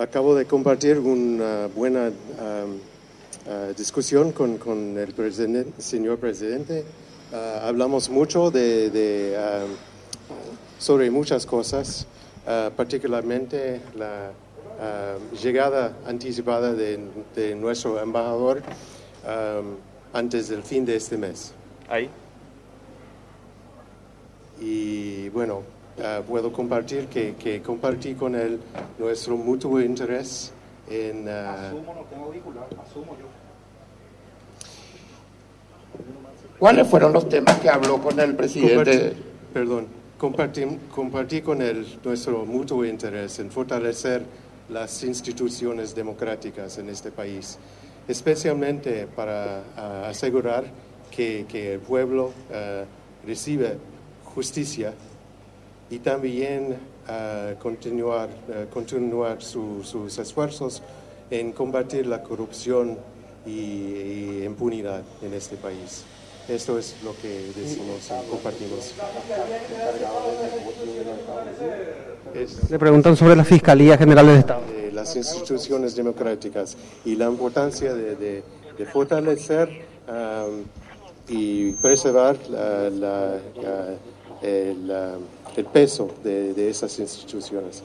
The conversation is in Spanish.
acabo de compartir una buena um, uh, discusión con, con el señor presidente. Uh, hablamos mucho de, de, um, sobre muchas cosas, uh, particularmente la llegada anticipada de, de nuestro embajador um, antes del fin de este mes. Ahí. Y bueno, uh, puedo compartir que, que compartí con él nuestro mutuo interés en... uh, Asumo, no tengo auricular, asumo yo. ¿Cuáles fueron los temas que habló con el presidente? Compartí, perdón, compartí, compartí con él nuestro mutuo interés en fortalecer las instituciones democráticas en este país, especialmente para uh, asegurar que, que, el pueblo uh, recibe justicia y también uh, continuar, continuar su, sus esfuerzos en combatir la corrupción y, y impunidad en este país. Esto es lo que decimos y compartimos. Le preguntan sobre la Fiscalía General del Estado. de las instituciones democráticas y la importancia de, de- de fortalecer um, y preservar la- la- la- el, el peso de, de esas instituciones.